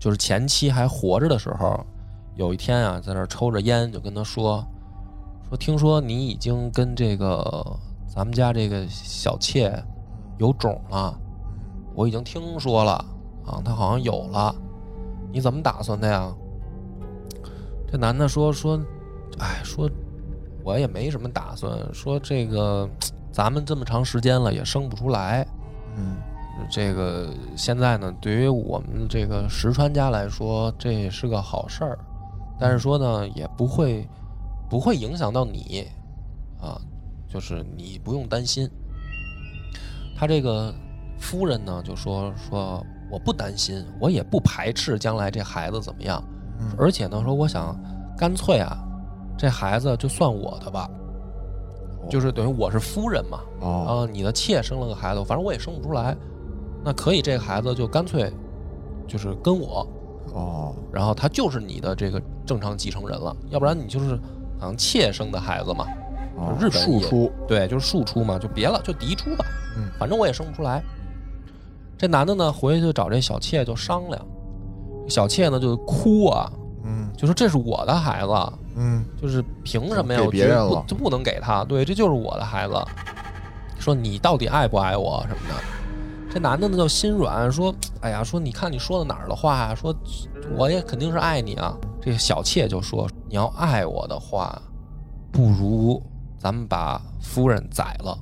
就是前妻还活着的时候，有一天啊，在那抽着烟，就跟他说说，听说你已经跟这个咱们家这个小妾有种了，我已经听说了。啊，他好像有了，你怎么打算的呀？这男的说说，哎，说我也没什么打算，说这个咱们这么长时间了也生不出来，嗯，这个现在呢，对于我们这个石川家来说，这是个好事儿，但是说呢，也不会不会影响到你，啊，就是你不用担心。他这个夫人呢，就说说。我不担心，我也不排斥将来这孩子怎么样，而且呢，说我想干脆啊，这孩子就算我的吧，就是等于我是夫人嘛，啊，你的妾生了个孩子，反正我也生不出来，那可以，这个孩子就干脆就是跟我，哦，然后他就是你的这个正常继承人了，要不然你就是好像妾生的孩子嘛，日本庶出，对，就是庶出嘛，就别了，就嫡出吧，嗯，反正我也生不出来。这男的呢，回去就找这小妾就商量，小妾呢就哭啊，嗯，就说这是我的孩子，嗯，就是凭什么呀？给别人了就不能给他？对，这就是我的孩子。说你到底爱不爱我什么的？这男的呢就心软，说，哎呀，说你看你说的哪儿的话呀，说我也肯定是爱你啊。这个小妾就说，你要爱我的话，不如咱们把夫人宰了。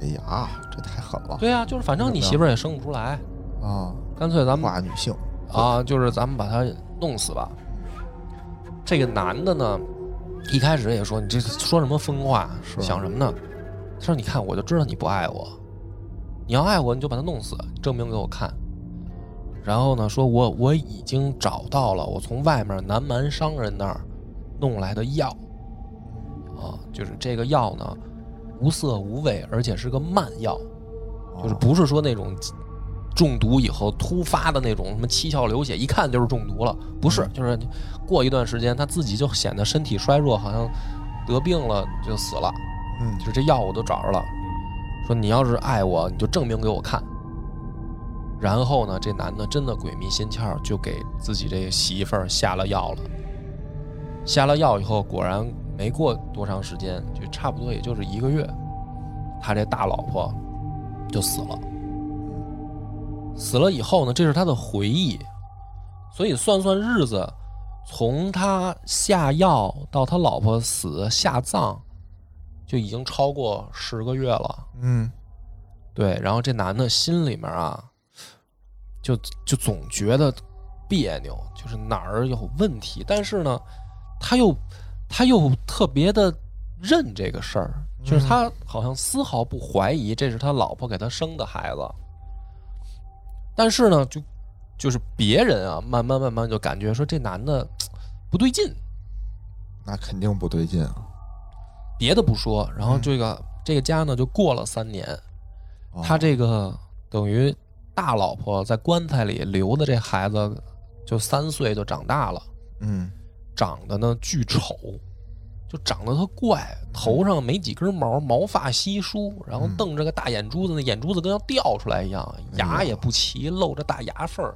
哎呀，这太狠了！对呀，就是反正你媳妇儿也生不出来啊，干脆咱们化女性啊，就是咱们把她弄死吧。这个男的呢，一开始也说你这说什么疯话，想什么呢？他说：“你看，我就知道你不爱我，你要爱我，你就把他弄死，证明给我看。”然后呢，说我我已经找到了，我从外面南蛮商人那儿弄来的药啊，就是这个药呢。无色无味，而且是个慢药，就是不是说那种中毒以后突发的那种什么七窍流血，一看就是中毒了，不是，就是过一段时间他自己就显得身体衰弱，好像得病了就死了。嗯，就是这药我都找着了，说你要是爱我，你就证明给我看。然后呢，这男的真的鬼迷心窍，就给自己这媳妇儿下了药了。下了药以后，果然。没过多长时间，就差不多也就是一个月，他这大老婆就死了。死了以后呢，这是他的回忆，所以算算日子，从他下药到他老婆死下葬，就已经超过十个月了。嗯，对，然后这男的心里面啊，就就总觉得别扭，就是哪儿有问题，但是呢，他又他又特别的认这个事儿，就是他好像丝毫不怀疑这是他老婆给他生的孩子，但是呢，就就是别人啊，慢慢慢慢就感觉说这男的不对劲，那肯定不对劲啊。别的不说，然后这个这个家呢就过了三年，他这个等于大老婆在棺材里留的这孩子，就三岁就长大了，嗯，长得呢巨丑，就长得特怪，头上没几根毛，毛发稀疏，然后瞪着个大眼珠子，那眼珠子跟要掉出来一样，牙也不齐，露着大牙缝儿，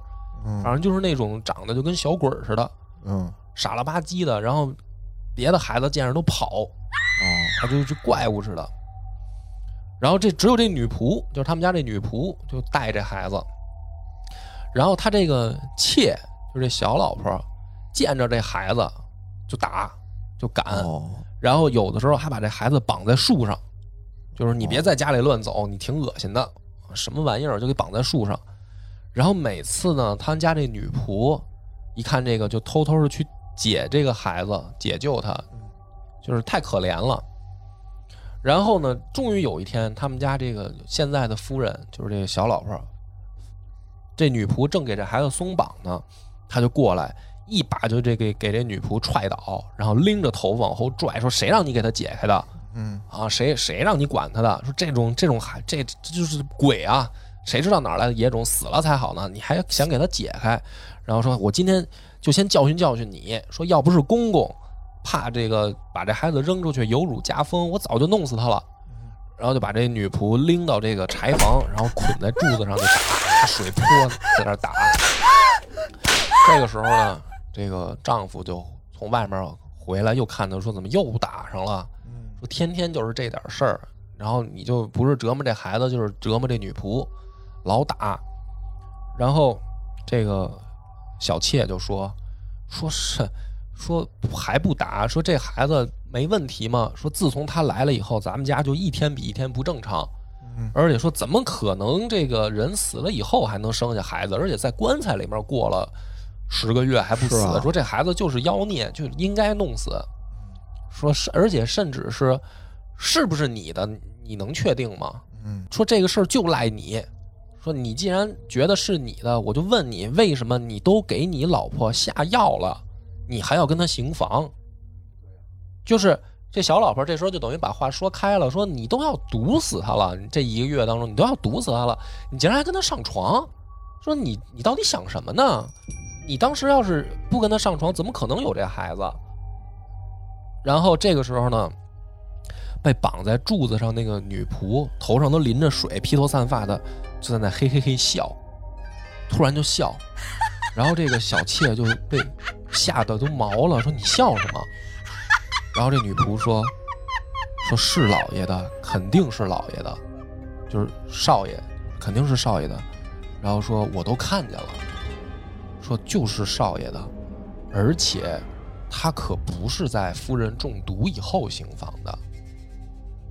反正就是那种长得就跟小鬼似的，嗯，傻了吧唧的，然后别的孩子见着都跑。哦，他就是怪物似的。然后这只有这女仆，就是他们家这女仆，就带这孩子。然后他这个妾，就这小老婆，见着这孩子就打就赶。然后有的时候还把这孩子绑在树上，就是你别在家里乱走，你挺恶心的，什么玩意儿就给绑在树上。然后每次呢，他们家这女仆一看这个，就偷偷的去解这个孩子，解救他。就是太可怜了，然后呢，终于有一天，他们家这个现在的夫人，就是这个小老婆，这女仆正给这孩子松绑呢，她就过来，一把就这给给这女仆踹倒，然后拎着头往后拽，说谁让你给他解开的？嗯啊，谁谁让你管他的？说这种这种孩这这就是鬼啊！谁知道哪来的野种？死了才好呢，你还想给他解开？然后说我今天就先教训教训你，说要不是公公。怕这个把这孩子扔出去有辱家风，我早就弄死他了。然后就把这女仆拎到这个柴房，然后捆在柱子上就打，水泼在那打。这个时候呢，这个丈夫就从外面回来，又看到说怎么又打上了，说天天就是这点事儿。然后你就不是折磨这孩子，就是折磨这女仆，老打。然后这个小妾就说，说是。说还不打？说这孩子没问题吗？说自从他来了以后，咱们家就一天比一天不正常。而且说怎么可能这个人死了以后还能生下孩子？而且在棺材里面过了十个月还不死。说这孩子就是妖孽，就应该弄死。说是，而且甚至是是不是你的，你能确定吗？嗯。说这个事儿就赖你。说你既然觉得是你的，我就问你，为什么你都给你老婆下药了？你还要跟她行房，就是这小老婆这时候就等于把话说开了，说你都要毒死她了，这一个月当中你都要毒死她了，你竟然还跟她上床，说你你到底想什么呢？你当时要是不跟他上床，怎么可能有这孩子？然后这个时候呢，被绑在柱子上那个女仆头上都淋着水，披头散发的，就在那嘿嘿嘿笑，突然就笑。然后这个小妾就被吓得都毛了，说你笑什么？然后这女仆说：“说是老爷的，肯定是老爷的，就是少爷，肯定是少爷的。”然后说：“我都看见了，说就是少爷的，而且他可不是在夫人中毒以后行房的。”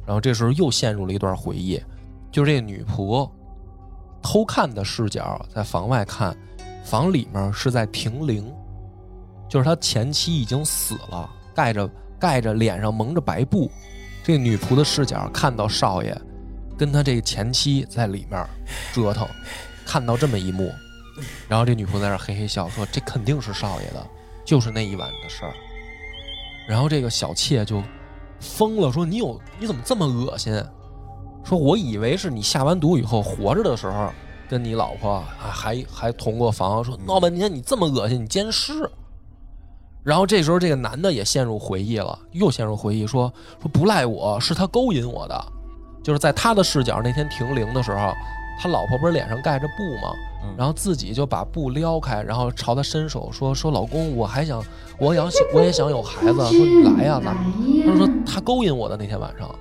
然后这时候又陷入了一段回忆，就是这女仆偷看的视角，在房外看。房里面是在停灵，就是他前妻已经死了，盖着盖着脸上蒙着白布，这女仆的视角看到少爷跟他这前妻在里面折腾，看到这么一幕，然后这女仆在那嘿嘿笑，说这肯定是少爷的，就是那一晚的事儿。然后这个小妾就疯了，说你有你怎么这么恶心？说我以为是你下完毒以后活着的时候。跟你老婆还还还同过房，说闹半天你这么恶心，你奸尸。然后这时候这个男的也陷入回忆了，又陷入回忆，说说不赖我是他勾引我的，就是在他的视角那天停灵的时候，他老婆不是脸上盖着布吗？然后自己就把布撩开，然后朝他伸手说说老公，我还想我想 我也想有孩子，说你来呀，咱他说他勾引我的那天晚上，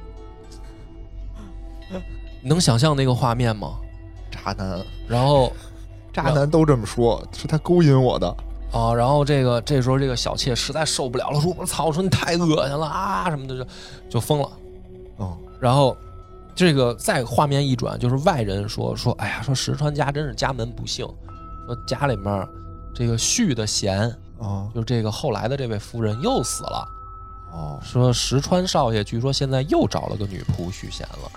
能想象那个画面吗？渣男，然后渣男都这么说，是他勾引我的啊。然后这个这时候这个小妾实在受不了了，说：“我操！我说你太恶心了啊什么的，就就疯了。”哦，然后这个再画面一转，就是外人说说，哎呀，说石川家真是家门不幸，说家里面这个续的贤啊，就这个后来的这位夫人又死了。哦，说石川少爷据说现在又找了个女仆续弦了。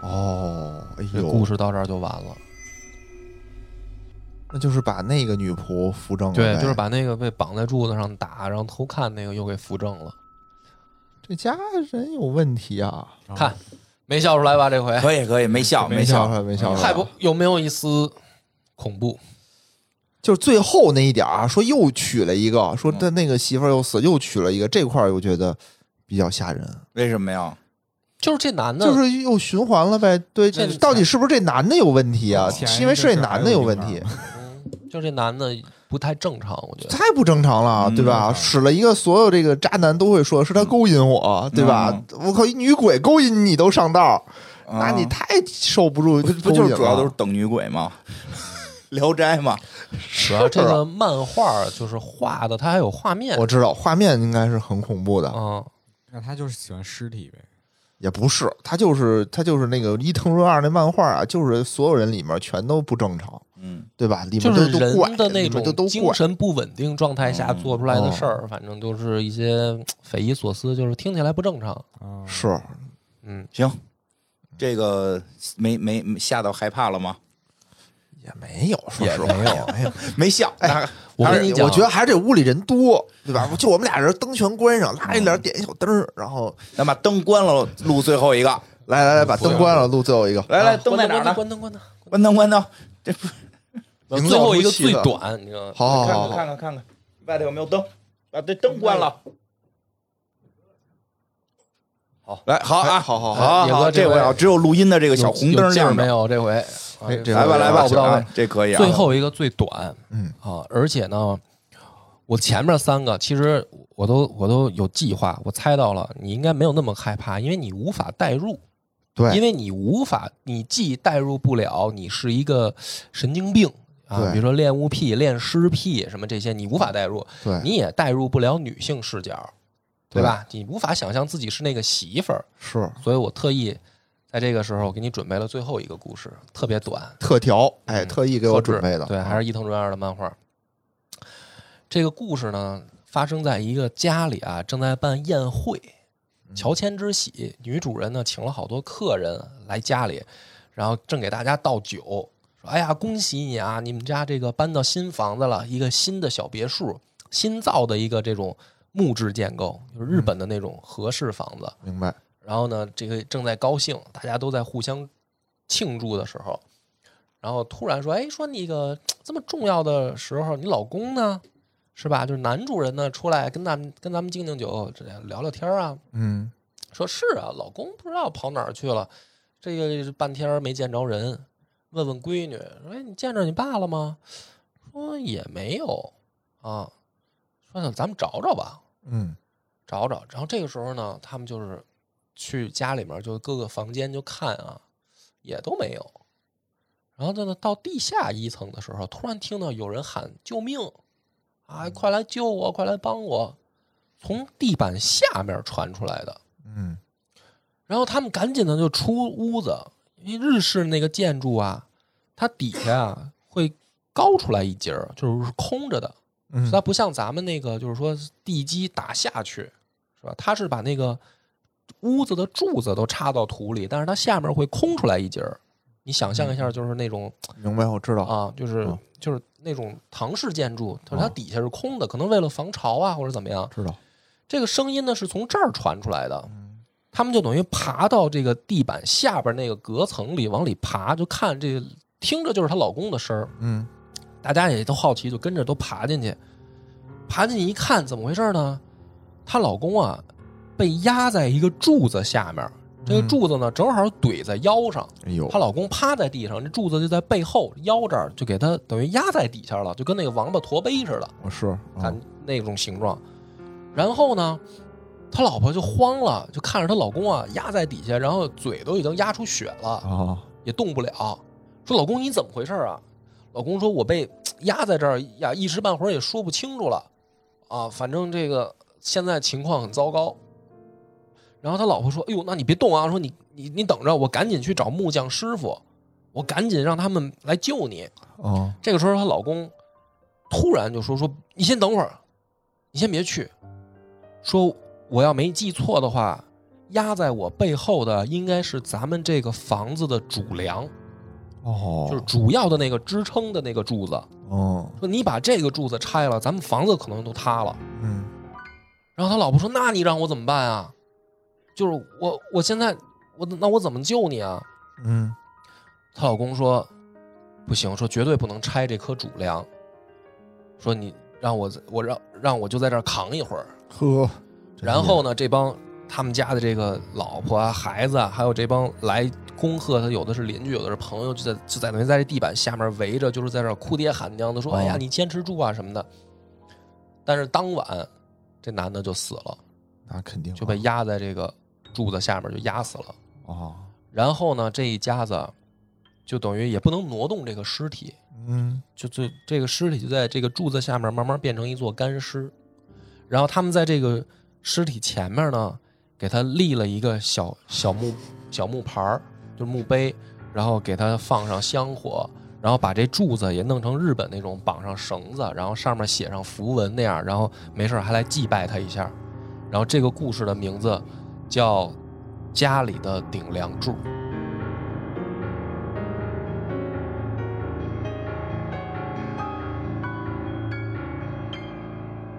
哦，哎呦，故事到这儿就完了。那就是把那个女仆扶正了，对，就是把那个被绑在柱子上打，然后偷看那个又给扶正了。这家人有问题啊！看，没笑出来吧？这回可以，可以，没笑，没笑出来，没笑出来。太不有没有一丝恐怖？就是最后那一点啊，说又娶了一个，说他那个媳妇儿又死，又娶了一个，这块儿我觉得比较吓人。为什么呀？就是这男的，就是又循环了呗。对，这到底是不是这男的有问题啊？是因为是这男的有问题。嗯，就这男的不太正常，我觉得太不正常了，对吧？使了一个所有这个渣男都会说是他勾引我，对吧？我靠，一女鬼勾引你都上道，那你太受不住。不就是主要都是等女鬼吗？聊斋嘛，主要这个漫画就是画的，它还有画面。我知道画面应该是很恐怖的啊。那他就是喜欢尸体呗？也不是，他就是他就是那个伊藤润二那漫画啊，就是所有人里面全都不正常，嗯，对吧？里面就是人的那种精神不稳定状态下做出来的事儿，反正都是一些匪夷所思，就是听起来不正常。是，嗯，行，这个没没吓到害怕了吗？也没有，说实话，没有，没有，没笑。哎我跟你讲，我觉得还是这屋里人多，对吧？就我们俩人，灯全关上，拉一点，点一小灯，然后咱把灯关了，录最后一个。来来来，把灯关了，录最后一个。来来，灯在哪呢？关灯，关灯，关灯，关灯。这不，最后一个最短，你知道吗？好好好，看看看看，外头有没有灯？把这灯关了。好，来，好啊，好好好，好，这回啊，只有录音的这个小红灯亮没有？这回，哎，来吧，来吧，不到位，这可以啊。最后一个最短，嗯啊，而且呢，我前面三个其实我都我都有计划，我猜到了，你应该没有那么害怕，因为你无法代入，对，因为你无法，你既代入不了，你是一个神经病啊，比如说恋物癖、恋尸癖什么这些，你无法代入，对，你也代入不了女性视角。对。吧？你无法想象自己是那个媳妇儿，是，所以我特意在这个时候给你准备了最后一个故事，特别短，特调，哎，特意给我准备的，对，还是伊藤润二的漫画。这个故事呢，发生在一个家里啊，正在办宴会，乔迁之喜，女主人呢请了好多客人来家里，然后正给大家倒酒，说：“哎呀，恭喜你啊，你们家这个搬到新房子了，一个新的小别墅，新造的一个这种。”木质建构，就是日本的那种和式房子。明白。然后呢，这个正在高兴，大家都在互相庆祝的时候，然后突然说：“哎，说那个这么重要的时候，你老公呢？是吧？就是男主人呢，出来跟咱们跟咱们敬敬酒，这样聊聊天啊。”嗯，说是啊，老公不知道跑哪儿去了，这个半天没见着人，问问闺女说：“哎，你见着你爸了吗？”说也没有啊。说那咱们找找吧。嗯，找找，然后这个时候呢，他们就是去家里面，就各个房间就看啊，也都没有。然后呢，到地下一层的时候，突然听到有人喊救命，啊，快来救我，快来帮我！从地板下面传出来的。嗯，然后他们赶紧的就出屋子，因为日式那个建筑啊，它底下啊会高出来一截儿，就是空着的。嗯它不像咱们那个，就是说地基打下去，是吧？它是把那个屋子的柱子都插到土里，但是它下面会空出来一截儿。你想象一下，就是那种，明白？我知道啊，就是就是那种唐式建筑，就是它底下是空的，可能为了防潮啊，或者怎么样。知道这个声音呢，是从这儿传出来的。他们就等于爬到这个地板下边那个隔层里往里爬，就看这，听着就是她老公的声儿。嗯。大家也都好奇，就跟着都爬进去。爬进去一看，怎么回事呢？她老公啊，被压在一个柱子下面。这个柱子呢，正好怼在腰上。哎呦，她老公趴在地上，这柱子就在背后腰这儿，就给她等于压在底下了，就跟那个王八驼背似的。是看那种形状。然后呢，他老婆就慌了，就看着她老公啊压在底下，然后嘴都已经压出血了啊，也动不了。说老公你怎么回事啊？老公说：“我被压在这儿呀，一时半会儿也说不清楚了，啊，反正这个现在情况很糟糕。”然后他老婆说：“哎呦，那你别动啊！说你你你等着，我赶紧去找木匠师傅，我赶紧让他们来救你。”哦，这个时候，她老公突然就说：“说你先等会儿，你先别去。说我要没记错的话，压在我背后的应该是咱们这个房子的主梁，哦，就是主要的那个支撑的那个柱子。哦，说你把这个柱子拆了，咱们房子可能都塌了。嗯，然后他老婆说：那你让我怎么办啊？就是我我现在我那我怎么救你啊？嗯，她老公说：“不行，说绝对不能拆这棵主梁。说你让我我让让我就在这儿扛一会儿。呵，然后呢，这帮他们家的这个老婆啊、孩子啊，还有这帮来恭贺他，有的是邻居，有的是朋友，就在就在等于在这地板下面围着，就是在这哭爹喊娘的说：‘哦哎呀，你坚持住啊什么的。’但是当晚这男的就死了，那肯定就被压在这个柱子下面就压死了。哦，然后呢，这一家子就等于也不能挪动这个尸体，嗯，就就这个尸体就在这个柱子下面慢慢变成一座干尸，然后他们在这个尸体前面呢，给他立了一个小小木小木牌儿，就是墓碑，然后给他放上香火，然后把这柱子也弄成日本那种绑上绳子，然后上面写上符文那样，然后没事还来祭拜他一下。然后这个故事的名字叫《家里的顶梁柱》。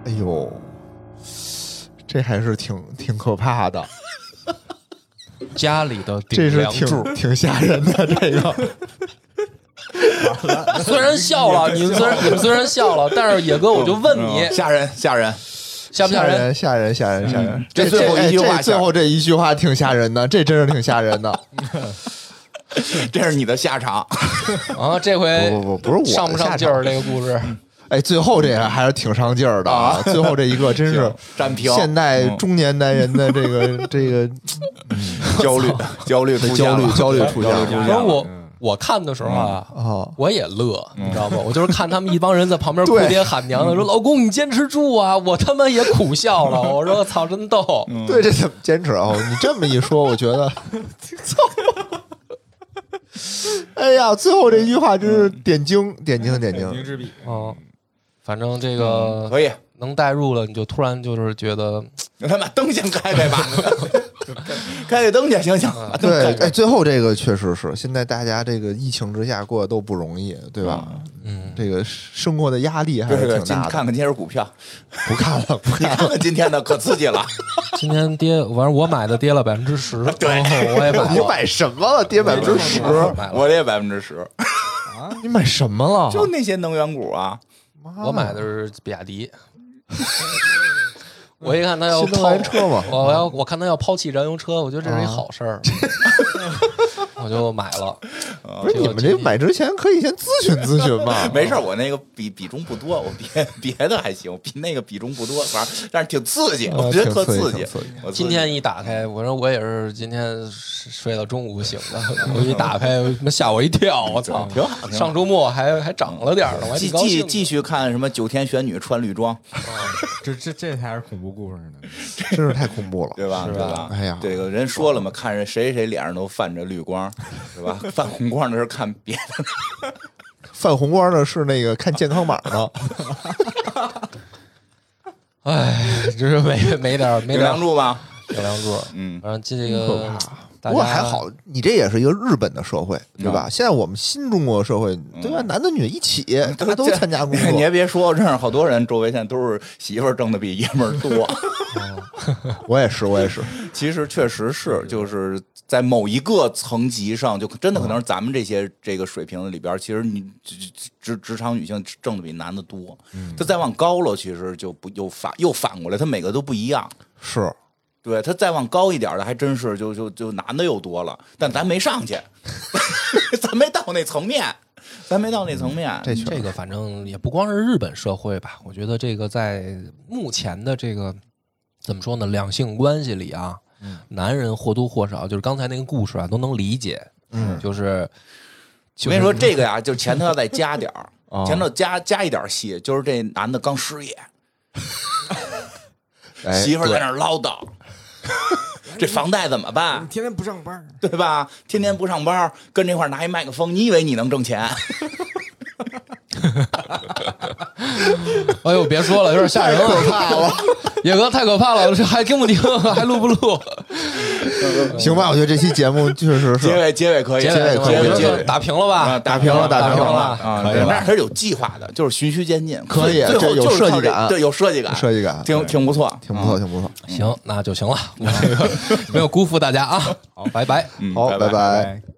哎呦，这还是挺挺可怕的，家里的顶这是梁柱，挺挺吓人的这个。虽然笑了，你们虽然你们虽然笑了，但是野哥，我就问你，嗯吓人吓人，吓不吓人？吓人，吓人，吓人！这最后一句话最后这一句话挺吓人的，这真是挺吓人的。这是你的下场。啊，这回不不不不是我的上不上劲儿？这个故事，哎，最后这个还是挺上劲儿的啊！最后这一个真是 占平现代中年男人的这个 这个焦虑 焦虑焦虑了焦虑出现了焦虑出现了不是我嗯我看的时候啊，啊！我也乐，你知道吗？我就是看他们一帮人在旁边哭爹喊娘的，说老公你坚持住啊！我他妈也苦笑了，我说我操，真逗。对，这怎么坚持啊？你这么一说，我觉得，操哎呀，最后这句话真是点睛点睛点睛。点睛之笔。嗯，反正这个可以，能代入了，你就突然就是觉得，他把灯先开开吧，开开灯去，行行，对，哎，最后这个确实是，现在大家这个疫情之下过得都不容易，对吧？嗯，这个生活的压力还是挺大的。今看看今天股票，不看了，不你看看看今天的可刺激了，今天跌，反正我买的跌了百分之十，对，我也买了。你，买什么了？跌百分之十？我这百分之十啊，你买什么了？就那些能源股啊，我买的是比亚迪。我一看他要抛车嘛。我我要我看他要抛弃燃油车，我觉得这是一好事儿，我就买了。不是你们这买之前可以先咨询咨询嘛？没事儿，我那个比比重不多，我别别的还行，比那个比重不多，反正但是挺刺激，我觉得特刺刺激今天一打开，我说我也是今天睡到中午醒的，我一打开，吓我一跳，我操！挺好上周末还还涨了点呢，我还继。继继续看什么九天玄女穿绿装，这这这才是恐怖故事呢。真是太恐怖了。对吧？对吧？哎呀这个人说了嘛，看着谁谁脸上都泛着绿光，对吧？泛红光的是看别的，泛红光的是那个看健康码的，哎，就是没没点儿没点儿梁柱吗？顶梁柱。嗯，反正这个不过还好，你这也是一个日本的社会，对吧？现在我们新中国社会，对吧？男的女的一起，大家都参加工作你还。别说，我认识好多人，周围现在都是媳妇儿挣的比爷们儿多。我也是，我也是。其实确实是，就是在某一个层级上，就真的可能是咱们这些这个水平里边儿，其实你职职职场女性挣的比男的多。他再往高了，其实就不又反又反过来，他每个都不一样。是，对他再往高一点的，还真是就就就男的又多了，但咱没上去，咱没到那层面，咱没到那层面。这这个反正也不光是日本社会吧，我觉得这个在目前的这个怎么说呢，两性关系里啊，男人或多或少就是刚才那个故事啊都能理解，嗯就是我跟你说，这个呀，就前头要再加点儿，哦前头加加一点戏，就是这男的刚失业，哎媳妇在那唠叨，这房贷怎么办？天天不上班，对吧？天天不上班，跟这块拿一麦克风，你以为你能挣钱？哎呦，别说了，有点吓人了，可怕了。野哥太可怕了，这还听不听？还录不录？行吧，我觉得这期节目确实是结尾结尾可以，结尾可以结结尾打平了吧？啊，打平了打打平了！可以了但是它是有计划的，就是循序渐进，可以最后这有就是靠设计感对，有设计感，设计感挺挺不错，挺不错，挺不错。行，那就行了，我这个没有辜负大家啊。好，拜拜。嗯，好，拜拜拜。